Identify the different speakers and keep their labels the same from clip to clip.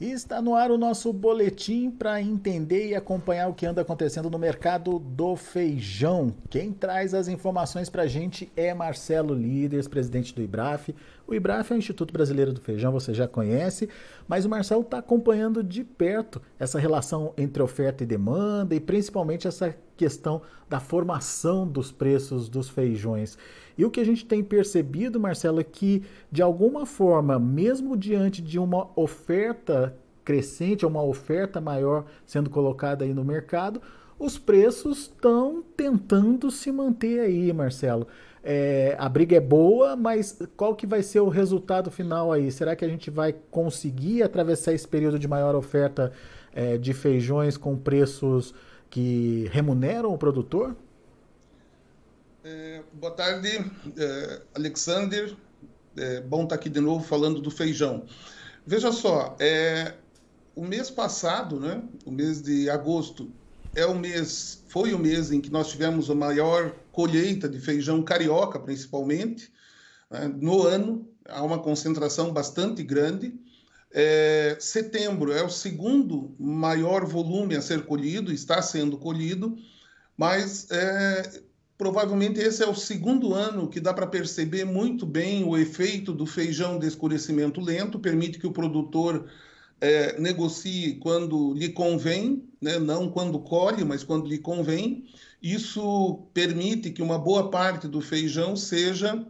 Speaker 1: Está no ar o nosso boletim para entender e acompanhar o que anda acontecendo no mercado do feijão. Quem traz as informações para a gente é Marcelo Líderes, presidente do IBRAF. O IBRAF é o Instituto Brasileiro do Feijão, você já conhece, mas o Marcelo está acompanhando de perto essa relação entre oferta e demanda e principalmente essa questão da formação dos preços dos feijões. E o que a gente tem percebido, Marcelo, é que, de alguma forma, mesmo diante de uma oferta crescente, uma oferta maior sendo colocada aí no mercado, os preços estão tentando se manter aí, Marcelo. É, a briga é boa, mas qual que vai ser o resultado final aí? Será que a gente vai conseguir atravessar esse período de maior oferta é, de feijões com preços que remuneram o produtor?
Speaker 2: É, boa tarde, é, Alexander. É, bom estar aqui de novo falando do feijão. Veja só, é, o mês passado, né, o mês de agosto, é o mês, foi o mês em que nós tivemos a maior colheita de feijão carioca, principalmente. Né, no ano, há uma concentração bastante grande. É, setembro é o segundo maior volume a ser colhido, está sendo colhido, mas é, provavelmente esse é o segundo ano que dá para perceber muito bem o efeito do feijão de escurecimento lento, permite que o produtor é, negocie quando lhe convém, né? não quando colhe, mas quando lhe convém. Isso permite que uma boa parte do feijão seja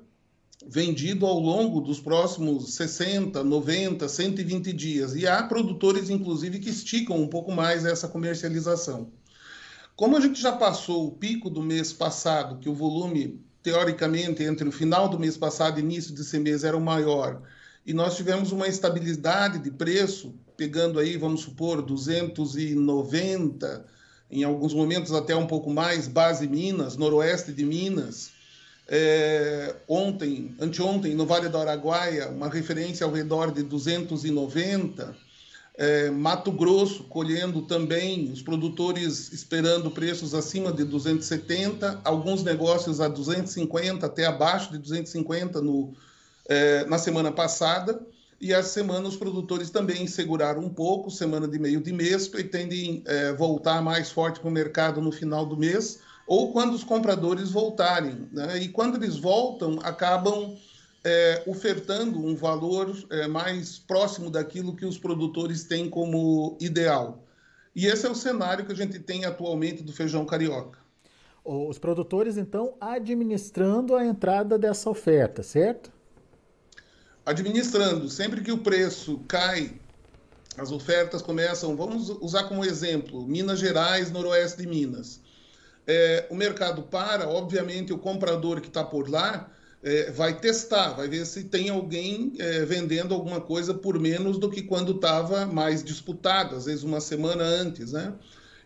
Speaker 2: vendido ao longo dos próximos 60, 90, 120 dias. E há produtores, inclusive, que esticam um pouco mais essa comercialização. Como a gente já passou o pico do mês passado, que o volume, teoricamente, entre o final do mês passado e início desse mês era o maior, e nós tivemos uma estabilidade de preço, pegando aí, vamos supor, 290, em alguns momentos até um pouco mais, base Minas, noroeste de Minas. É, ontem, anteontem, no Vale do Araguaia, uma referência ao redor de 290 é, Mato Grosso colhendo também, os produtores esperando preços acima de 270, alguns negócios a 250, até abaixo de 250 no, é, na semana passada. E essa semana os produtores também seguraram um pouco, semana de meio de mês, pretendem é, voltar mais forte para o mercado no final do mês, ou quando os compradores voltarem. Né? E quando eles voltam, acabam é, ofertando um valor mais próximo daquilo que os produtores têm como ideal. E esse é o cenário que a gente tem atualmente do feijão carioca.
Speaker 1: Os produtores, então, administrando a entrada dessa oferta, certo?
Speaker 2: Administrando. Sempre que o preço cai, as ofertas começam. Vamos usar como exemplo Minas Gerais, noroeste de Minas. É, o mercado para, obviamente, o comprador que está por lá é, vai testar, vai ver se tem alguém é, vendendo alguma coisa por menos do que quando estava mais disputado, às vezes uma semana antes, né?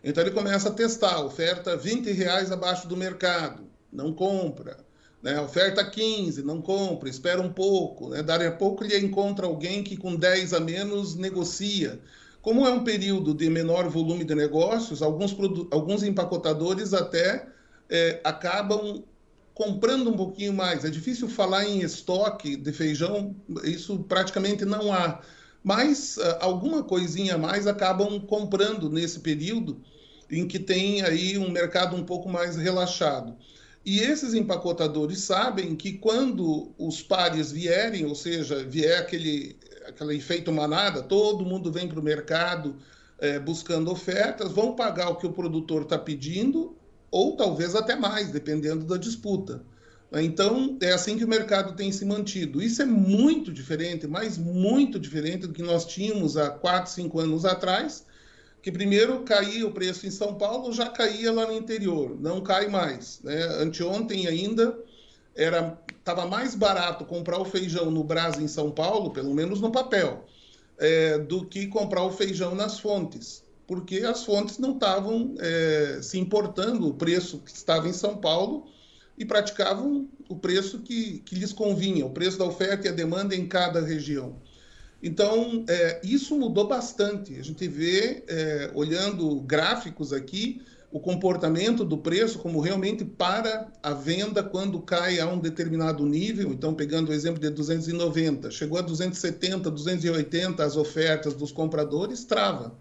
Speaker 2: Então ele começa a testar, oferta 20 reais abaixo do mercado, não compra. Né? Oferta 15, não compra, espera um pouco. Né? Pouco ele encontra alguém que com 10 a menos negocia. Como é um período de menor volume de negócios, alguns, alguns empacotadores até é, acabam comprando um pouquinho mais. É difícil falar em estoque de feijão, isso praticamente não há. Mas uh, alguma coisinha a mais acabam comprando nesse período em que tem aí um mercado um pouco mais relaxado. E esses empacotadores sabem que quando os pares vierem, ou seja, vier aquele, aquele efeito manada, todo mundo vem para o mercado é, buscando ofertas, vão pagar o que o produtor está pedindo ou talvez até mais, dependendo da disputa. Então, é assim que o mercado tem se mantido. Isso é muito diferente, mas muito diferente do que nós tínhamos há 4, 5 anos atrás, que primeiro caía o preço em São Paulo, já caía lá no interior, não cai mais. Né? Anteontem ainda era estava mais barato comprar o feijão no Brás em São Paulo, pelo menos no papel, é, do que comprar o feijão nas fontes porque as fontes não estavam é, se importando o preço que estava em São Paulo e praticavam o preço que, que lhes convinha, o preço da oferta e a demanda em cada região. Então, é, isso mudou bastante. A gente vê, é, olhando gráficos aqui, o comportamento do preço como realmente para a venda quando cai a um determinado nível. Então, pegando o exemplo de 290, chegou a 270, 280 as ofertas dos compradores, trava.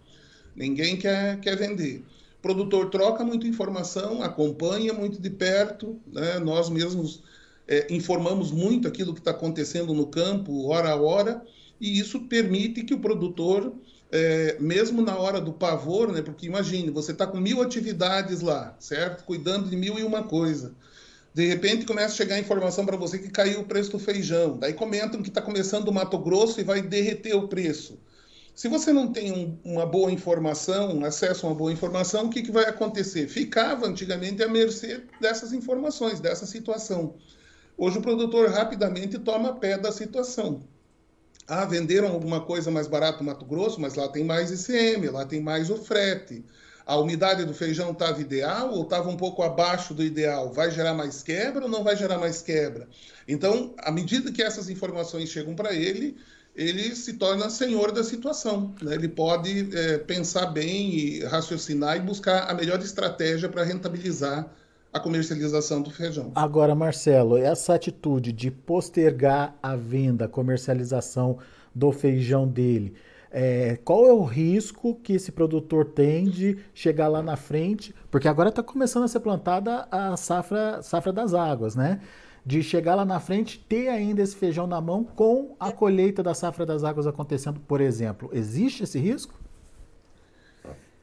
Speaker 2: Ninguém quer, quer vender. O produtor troca muita informação, acompanha muito de perto, né? nós mesmos é, informamos muito aquilo que está acontecendo no campo, hora a hora, e isso permite que o produtor é, mesmo na hora do pavor, né? Porque imagine, você está com mil atividades lá, certo? Cuidando de mil e uma coisa. De repente começa a chegar informação para você que caiu o preço do feijão. Daí comentam que está começando o Mato Grosso e vai derreter o preço. Se você não tem um, uma boa informação, acesso a uma boa informação, o que, que vai acontecer? Ficava antigamente à mercê dessas informações, dessa situação. Hoje o produtor rapidamente toma pé da situação. Ah, venderam alguma coisa mais barata no Mato Grosso, mas lá tem mais ICM, lá tem mais o frete. A umidade do feijão estava ideal ou estava um pouco abaixo do ideal? Vai gerar mais quebra ou não vai gerar mais quebra? Então, à medida que essas informações chegam para ele, ele se torna senhor da situação. Né? Ele pode é, pensar bem e raciocinar e buscar a melhor estratégia para rentabilizar a comercialização do feijão.
Speaker 1: Agora, Marcelo, essa atitude de postergar a venda, a comercialização do feijão dele, é, qual é o risco que esse produtor tem de chegar lá na frente? Porque agora está começando a ser plantada a safra, safra das águas, né? De chegar lá na frente, ter ainda esse feijão na mão com a colheita da safra das águas acontecendo, por exemplo. Existe esse risco?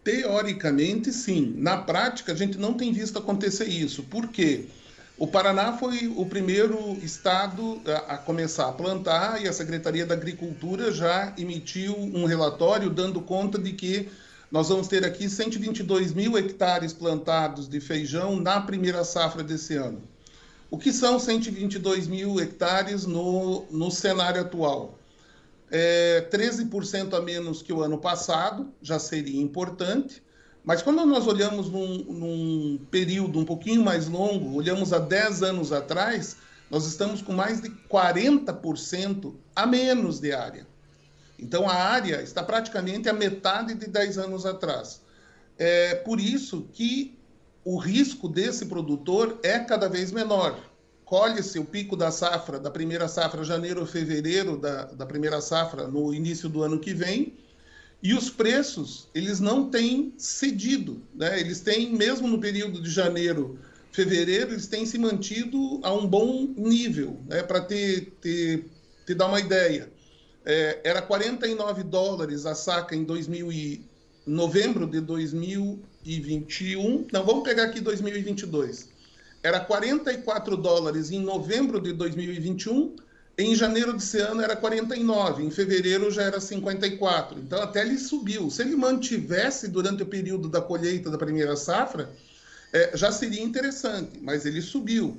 Speaker 2: Teoricamente, sim. Na prática, a gente não tem visto acontecer isso. Por quê? O Paraná foi o primeiro estado a, começar a plantar e a Secretaria da Agricultura já emitiu um relatório dando conta de que nós vamos ter aqui 122 mil hectares plantados de feijão na primeira safra desse ano. O que são 122 mil hectares no, no cenário atual? É, 13% a menos que o ano passado, já seria importante. Mas quando nós olhamos num, num, período um pouquinho mais longo, olhamos há 10 anos atrás, nós estamos com mais de 40% a menos de área. Então a área está praticamente a metade de 10 anos atrás. É por isso que o risco desse produtor é cada vez menor colhe-se o pico da safra, da primeira safra, janeiro ou fevereiro da, da primeira safra, no início do ano que vem, e os preços, eles não têm cedido, né? Eles têm, mesmo no período de janeiro, fevereiro, eles têm se mantido a um bom nível, né? Para ter, ter, te dar uma ideia. É, era 49 dólares a saca em 2000 e, novembro de 2021. Não, vamos pegar aqui 2022 era 44 dólares em novembro de 2021, em janeiro desse ano era 49, em fevereiro já era 54. Então até ele subiu. Se ele mantivesse durante o período da colheita da primeira safra, é, já seria interessante, mas ele subiu.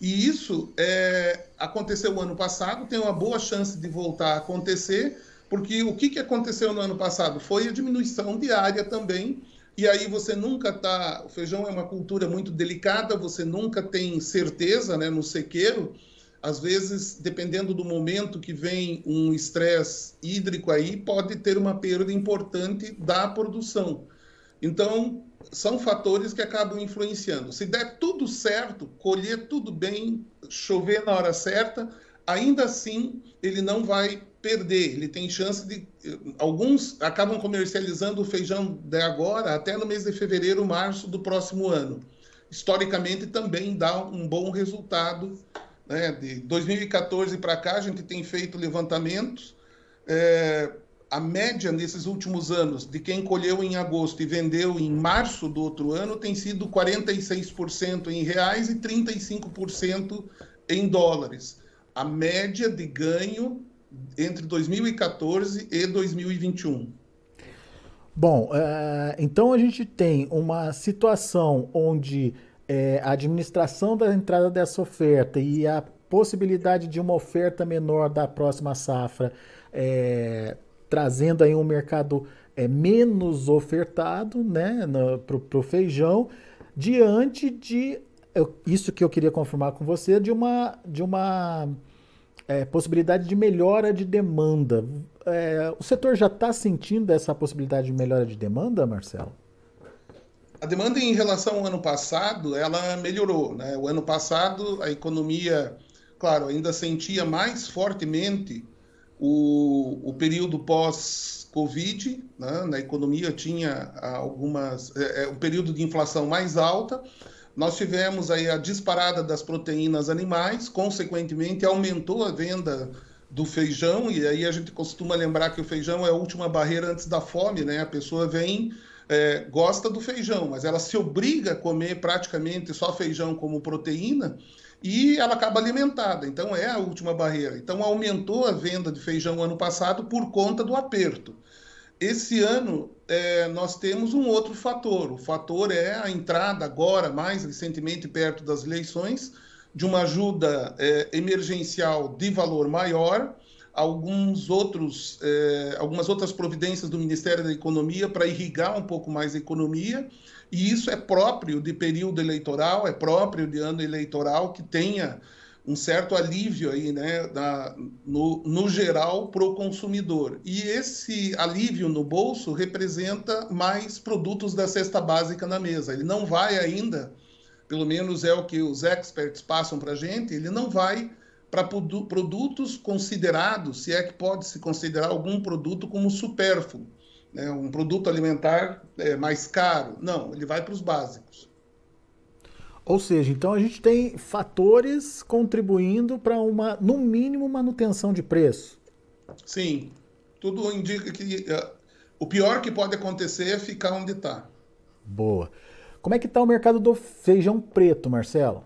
Speaker 2: E isso é, aconteceu no ano passado, tem uma boa chance de voltar a acontecer, porque o que, que aconteceu no ano passado? Foi a diminuição diária também e aí você nunca tá. O feijão é uma cultura muito delicada, você nunca tem certeza né, no sequeiro. Às vezes, dependendo do momento que vem um estresse hídrico aí, pode ter uma perda importante da produção. Então, são fatores que acabam influenciando. Se der tudo certo, colher tudo bem, chover na hora certa, ainda assim ele não vai perder. Ele tem chance de. Alguns acabam comercializando o feijão de agora até no mês de fevereiro, março do próximo ano. Historicamente também dá um bom resultado. Né? De 2014 para cá, a gente tem feito levantamentos. É, a média nesses últimos anos de quem colheu em agosto e vendeu em março do outro ano tem sido 46% em reais e 35% em dólares. A média de ganho entre 2014 e 2021.
Speaker 1: Bom, é, então a gente tem uma situação onde é, a administração da entrada dessa oferta e a possibilidade de uma oferta menor da próxima safra, é, trazendo aí um mercado é, menos ofertado né, para o feijão, diante de isso que eu queria confirmar com você, de uma, de uma é, possibilidade de melhora de demanda. É, o setor já está sentindo essa possibilidade de melhora de demanda, Marcelo?
Speaker 2: A demanda em relação ao ano passado, ela melhorou. Né? O ano passado, a economia, claro, ainda sentia mais fortemente o, o período pós-Covid, né? na economia tinha algumas, é, é, um período de inflação mais alta, nós tivemos aí a disparada das proteínas animais, consequentemente aumentou a venda do feijão, e aí a gente costuma lembrar que o feijão é a última barreira antes da fome, né? A pessoa vem, é, gosta do feijão, mas ela se obriga a comer praticamente só feijão como proteína e ela acaba alimentada. Então é a última barreira. Então aumentou a venda de feijão ano passado por conta do aperto. Esse ano é, nós temos um outro fator. O fator é a entrada agora, mais recentemente, perto das eleições, de uma ajuda é, emergencial de valor maior, alguns outros, é, algumas outras providências do Ministério da Economia para irrigar um pouco mais a economia, e isso é próprio de período eleitoral, é próprio de ano eleitoral que tenha um certo alívio aí, né, da, no, no geral, para o consumidor. E esse alívio no bolso representa mais produtos da cesta básica na mesa. Ele não vai ainda pelo menos é o que os experts passam para a gente, ele não vai para produtos considerados, se é que pode se considerar algum produto como supérfluo, né? um produto alimentar é, mais caro. Não, ele vai para os básicos.
Speaker 1: Ou seja, então a gente tem fatores contribuindo para uma, no mínimo, manutenção de preço.
Speaker 2: Sim, tudo indica que uh, o pior que pode acontecer é ficar onde está.
Speaker 1: Boa. Como é que está o mercado do feijão preto, Marcelo?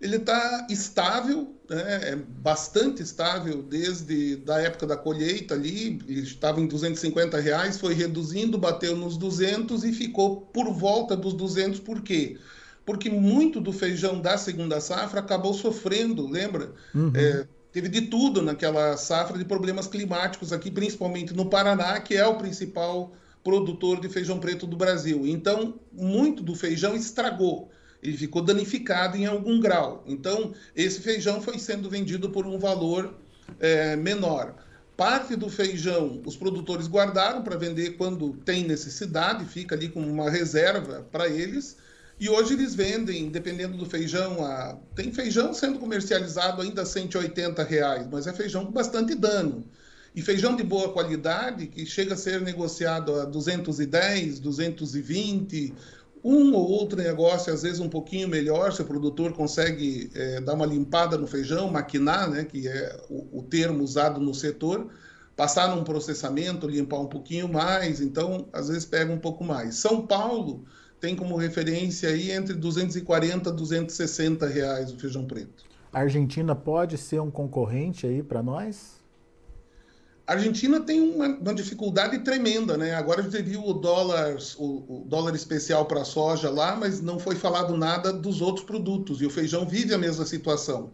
Speaker 2: Ele está estável, né? é bastante estável desde da época da colheita ali, estava em 250 reais, foi reduzindo, bateu nos 200 e ficou por volta dos 200, por quê? Porque muito do feijão da segunda safra acabou sofrendo, lembra? Uhum. É, teve de tudo naquela safra de problemas climáticos aqui, principalmente no Paraná, que é o principal produtor de feijão preto do Brasil. Então, muito do feijão estragou. Ele ficou danificado em algum grau. Então, esse feijão foi sendo vendido por um valor é, menor. Parte do feijão os produtores guardaram para vender quando tem necessidade, fica ali como uma reserva para eles. E hoje eles vendem, dependendo do feijão, a... tem feijão sendo comercializado ainda a 180 reais, mas é feijão com bastante dano. E feijão de boa qualidade, que chega a ser negociado a 210, 220, um ou outro negócio, às vezes um pouquinho melhor, se o produtor consegue é, dar uma limpada no feijão, maquinar, né, que é o, o, termo usado no setor, passar num processamento, limpar um pouquinho mais, então às vezes pega um pouco mais. São Paulo tem como referência aí entre 240 e 260 reais o feijão preto.
Speaker 1: A Argentina pode ser um concorrente aí para nós?
Speaker 2: A Argentina tem uma, uma, dificuldade tremenda, né? Agora a gente viu o dólar, o, o dólar especial para a soja lá, mas não foi falado nada dos outros produtos. E o feijão vive a mesma situação.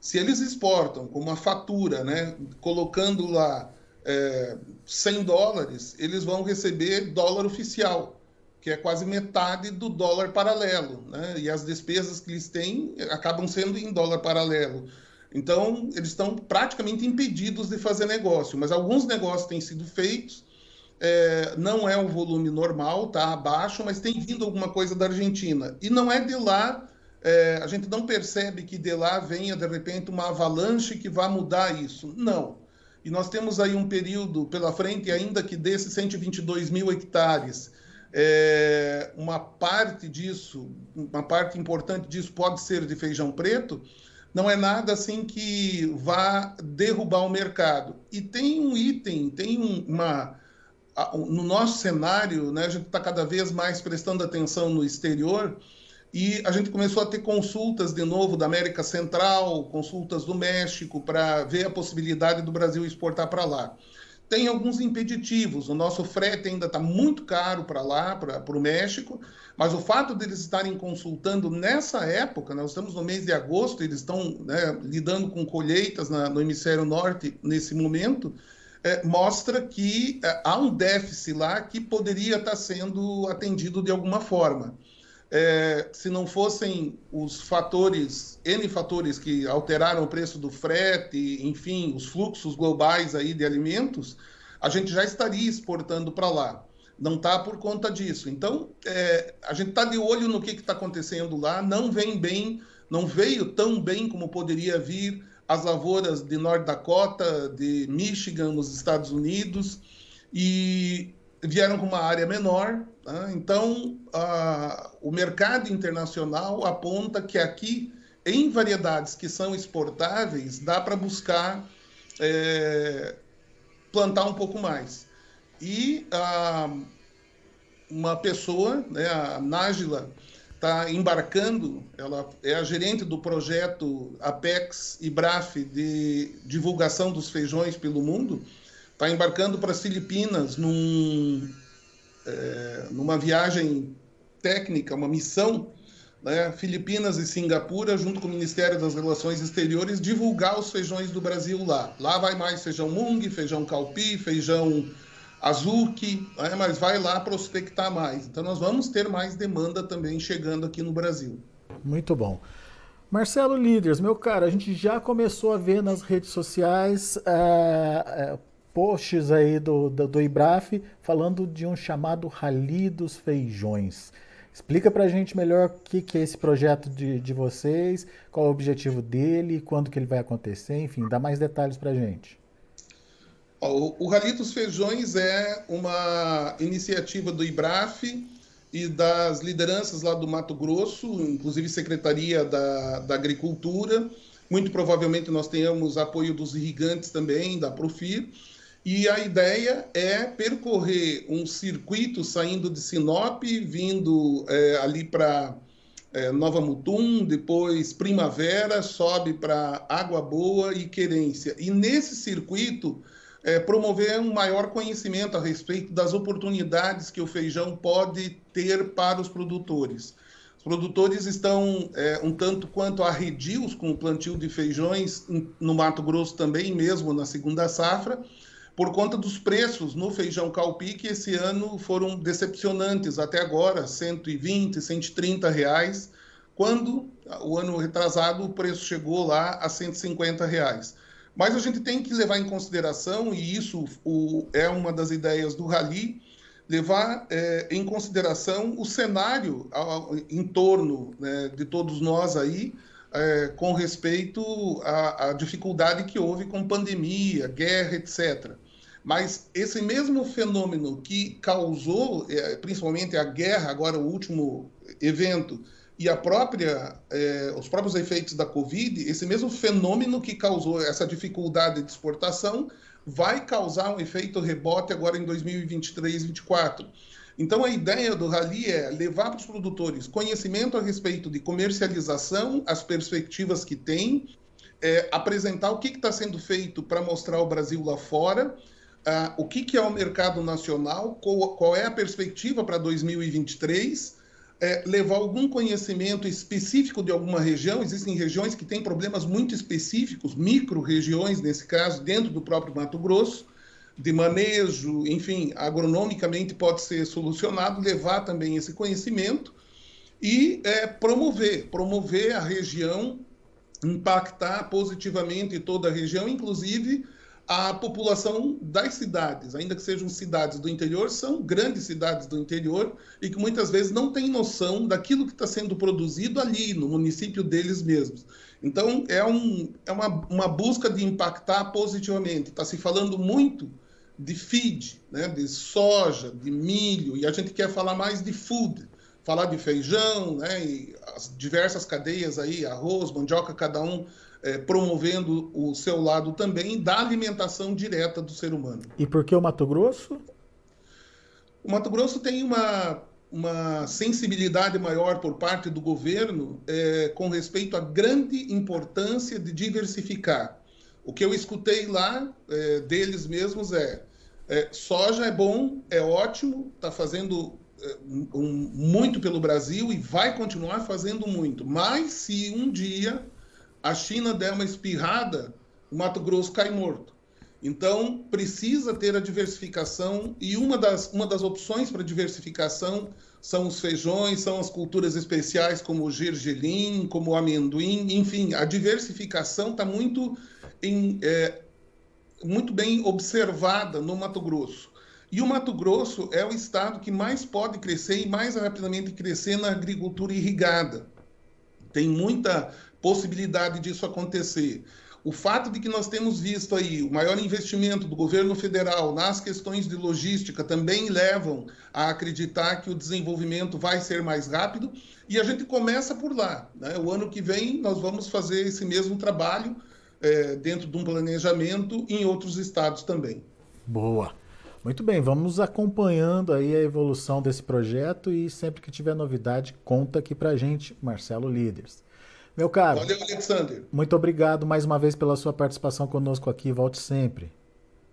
Speaker 2: Se eles exportam com uma fatura, né, colocando lá é, 100 dólares, eles vão receber dólar oficial, que é quase metade do dólar paralelo, né? E as despesas que eles têm acabam sendo em dólar paralelo. Então, eles estão praticamente impedidos de fazer negócio, mas alguns negócios têm sido feitos. É, não é um volume normal, está abaixo, mas tem vindo alguma coisa da Argentina. E não é de lá, é, a gente não percebe que de lá venha, de repente, uma avalanche que vá mudar isso. Não. E nós temos aí um período pela frente, ainda que desses 122 mil hectares, é, uma parte disso, uma parte importante disso pode ser de feijão preto, não é nada assim que vá derrubar o mercado. E tem um item, tem uma. No nosso cenário, né, a gente está cada vez mais prestando atenção no exterior e a gente começou a ter consultas de novo da América Central, consultas do México, para ver a possibilidade do Brasil exportar para lá. Tem alguns impeditivos, o nosso frete ainda está muito caro para lá, para o México, mas o fato deles estarem consultando nessa época, nós estamos no mês de agosto, eles estão né, lidando com colheitas na, no hemisfério norte nesse momento, é, mostra que é, há um déficit lá que poderia estar sendo atendido de alguma forma. É, se não fossem os fatores, N fatores que alteraram o preço do frete, enfim, os fluxos globais aí de alimentos, a gente já estaria exportando para lá. não está por conta disso. Então, é, a gente está de olho no que está acontecendo lá, não vem bem, não veio tão bem como poderia vir as lavouras de North Dakota, de Michigan, nos Estados Unidos, e vieram com uma área menor. Né? Então, o mercado internacional aponta que aqui, em variedades que são exportáveis, dá para buscar é, plantar um pouco mais. E uma pessoa, né, a Nájila, está embarcando, ela é a gerente do projeto Apex e Braf de divulgação dos feijões pelo mundo, está embarcando para as Filipinas num, é, numa viagem técnica, uma missão, né, Filipinas e Singapura, junto com o Ministério das Relações Exteriores, divulgar os feijões do Brasil lá. Lá vai mais feijão mung, feijão calpi, feijão azuki, né, mas vai lá prospectar mais. Então nós vamos ter mais demanda também chegando aqui no Brasil.
Speaker 1: Muito bom. Marcelo Líderes, meu cara, a gente já começou a ver nas redes sociais é, é, posts aí do, do, do IBRAF falando de um chamado Rally dos Feijões. Explica para a gente melhor o que, que é esse projeto de, de vocês, qual é o objetivo dele, quando que ele vai acontecer, enfim, dá mais detalhes para a gente.
Speaker 2: O, o Rally dos Feijões é uma iniciativa do IBRAF e das lideranças lá do Mato Grosso, inclusive Secretaria da, da Agricultura. Muito provavelmente nós tenhamos apoio dos irrigantes também, da Profir e a ideia é percorrer um circuito saindo de Sinop, vindo é, ali para é, Nova Mutum, depois Primavera, sobe para Água Boa e Querência. E nesse circuito, é, promover um maior conhecimento a respeito das oportunidades que o feijão pode ter para os produtores. Os produtores estão é, um tanto quanto arredios com o plantio de feijões no Mato Grosso também, mesmo na segunda safra, por conta dos preços no feijão calpi, que esse ano foram decepcionantes até agora, 120, 130 reais, quando o ano retrasado o preço chegou lá a 150 reais. Mas a gente tem que levar em consideração, e isso o, é uma das ideias do Rally, levar é, em consideração o cenário ao, em torno né, de todos nós aí, é, com respeito à, à, dificuldade que houve com pandemia, guerra, etc. Mas esse mesmo fenômeno que causou, é, principalmente a guerra, agora o último evento, e a própria, é, os próprios efeitos da Covid, esse mesmo fenômeno que causou essa dificuldade de exportação vai causar um efeito rebote agora em 2023 2024. Então, a ideia do Rally é levar para os produtores conhecimento a respeito de comercialização, as perspectivas que tem, é, apresentar o que está sendo feito para mostrar o Brasil lá fora uh, o que, que, é o mercado nacional, qual, qual é a perspectiva para 2023, é, levar algum conhecimento específico de alguma região. Existem regiões que têm problemas muito específicos, micro-regiões, nesse caso, dentro do próprio Mato Grosso, de manejo, enfim, agronomicamente pode ser solucionado, levar também esse conhecimento e é, promover, promover a região, impactar positivamente toda a região, inclusive a população das cidades, ainda que sejam cidades do interior, são grandes cidades do interior e que muitas vezes não têm noção daquilo que está sendo produzido ali, no município deles mesmos. Então, é, um, é uma, uma busca de impactar positivamente. Está se falando muito de feed, né, de soja, de milho, e a gente quer falar mais de food, falar de feijão, né, e as diversas cadeias aí, arroz, mandioca, cada um é, promovendo o seu lado também da alimentação direta do ser humano.
Speaker 1: E por que o Mato Grosso?
Speaker 2: O Mato Grosso tem uma, uma sensibilidade maior por parte do governo é, com respeito à grande importância de diversificar. O que eu escutei lá é, deles mesmos é, é, soja é bom, é ótimo, está fazendo é, um, muito pelo Brasil e vai continuar fazendo muito. Mas se um dia a China der uma espirrada, o Mato Grosso cai morto. Então, precisa ter a diversificação, e uma das, uma das opções para diversificação são os feijões, são as culturas especiais, como o gergelim, como o amendoim, enfim, a diversificação está muito, em, é, muito bem observada no Mato Grosso. E o Mato Grosso é o estado que mais pode crescer e mais rapidamente crescer na agricultura irrigada. Tem muita possibilidade disso acontecer. O fato de que nós temos visto aí o maior investimento do governo federal nas questões de logística também levam a acreditar que o desenvolvimento vai ser mais rápido e a gente começa por lá. Né? O ano que vem nós vamos fazer esse mesmo trabalho é, dentro de um planejamento em outros estados também.
Speaker 1: Boa. Muito bem, vamos acompanhando aí a evolução desse projeto e sempre que tiver novidade, conta aqui pra gente, Marcelo Líderes. Meu caro.
Speaker 2: Valeu, Alexander.
Speaker 1: Muito obrigado mais uma vez pela sua participação conosco aqui. Volte sempre.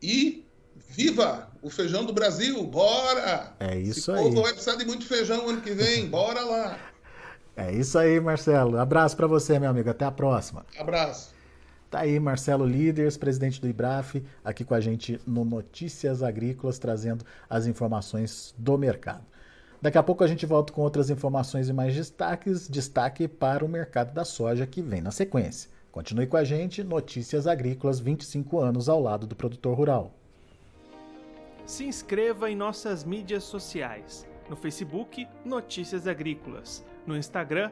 Speaker 2: E viva o feijão do Brasil! Bora!
Speaker 1: É isso
Speaker 2: Esse
Speaker 1: aí.
Speaker 2: O povo vai precisar de muito feijão ano que vem. Bora lá!
Speaker 1: É isso aí, Marcelo. Abraço para você, meu amigo. Até a próxima.
Speaker 2: Abraço.
Speaker 1: Tá aí Marcelo Líderes, presidente do IBRAF, aqui com a gente no Notícias Agrícolas, trazendo as informações do mercado. Daqui a pouco a gente volta com outras informações e mais destaques. Destaque para o mercado da soja que vem na sequência. Continue com a gente, Notícias Agrícolas, 25 anos ao lado do produtor rural.
Speaker 3: Se inscreva em nossas mídias sociais. No Facebook, Notícias Agrícolas. No Instagram,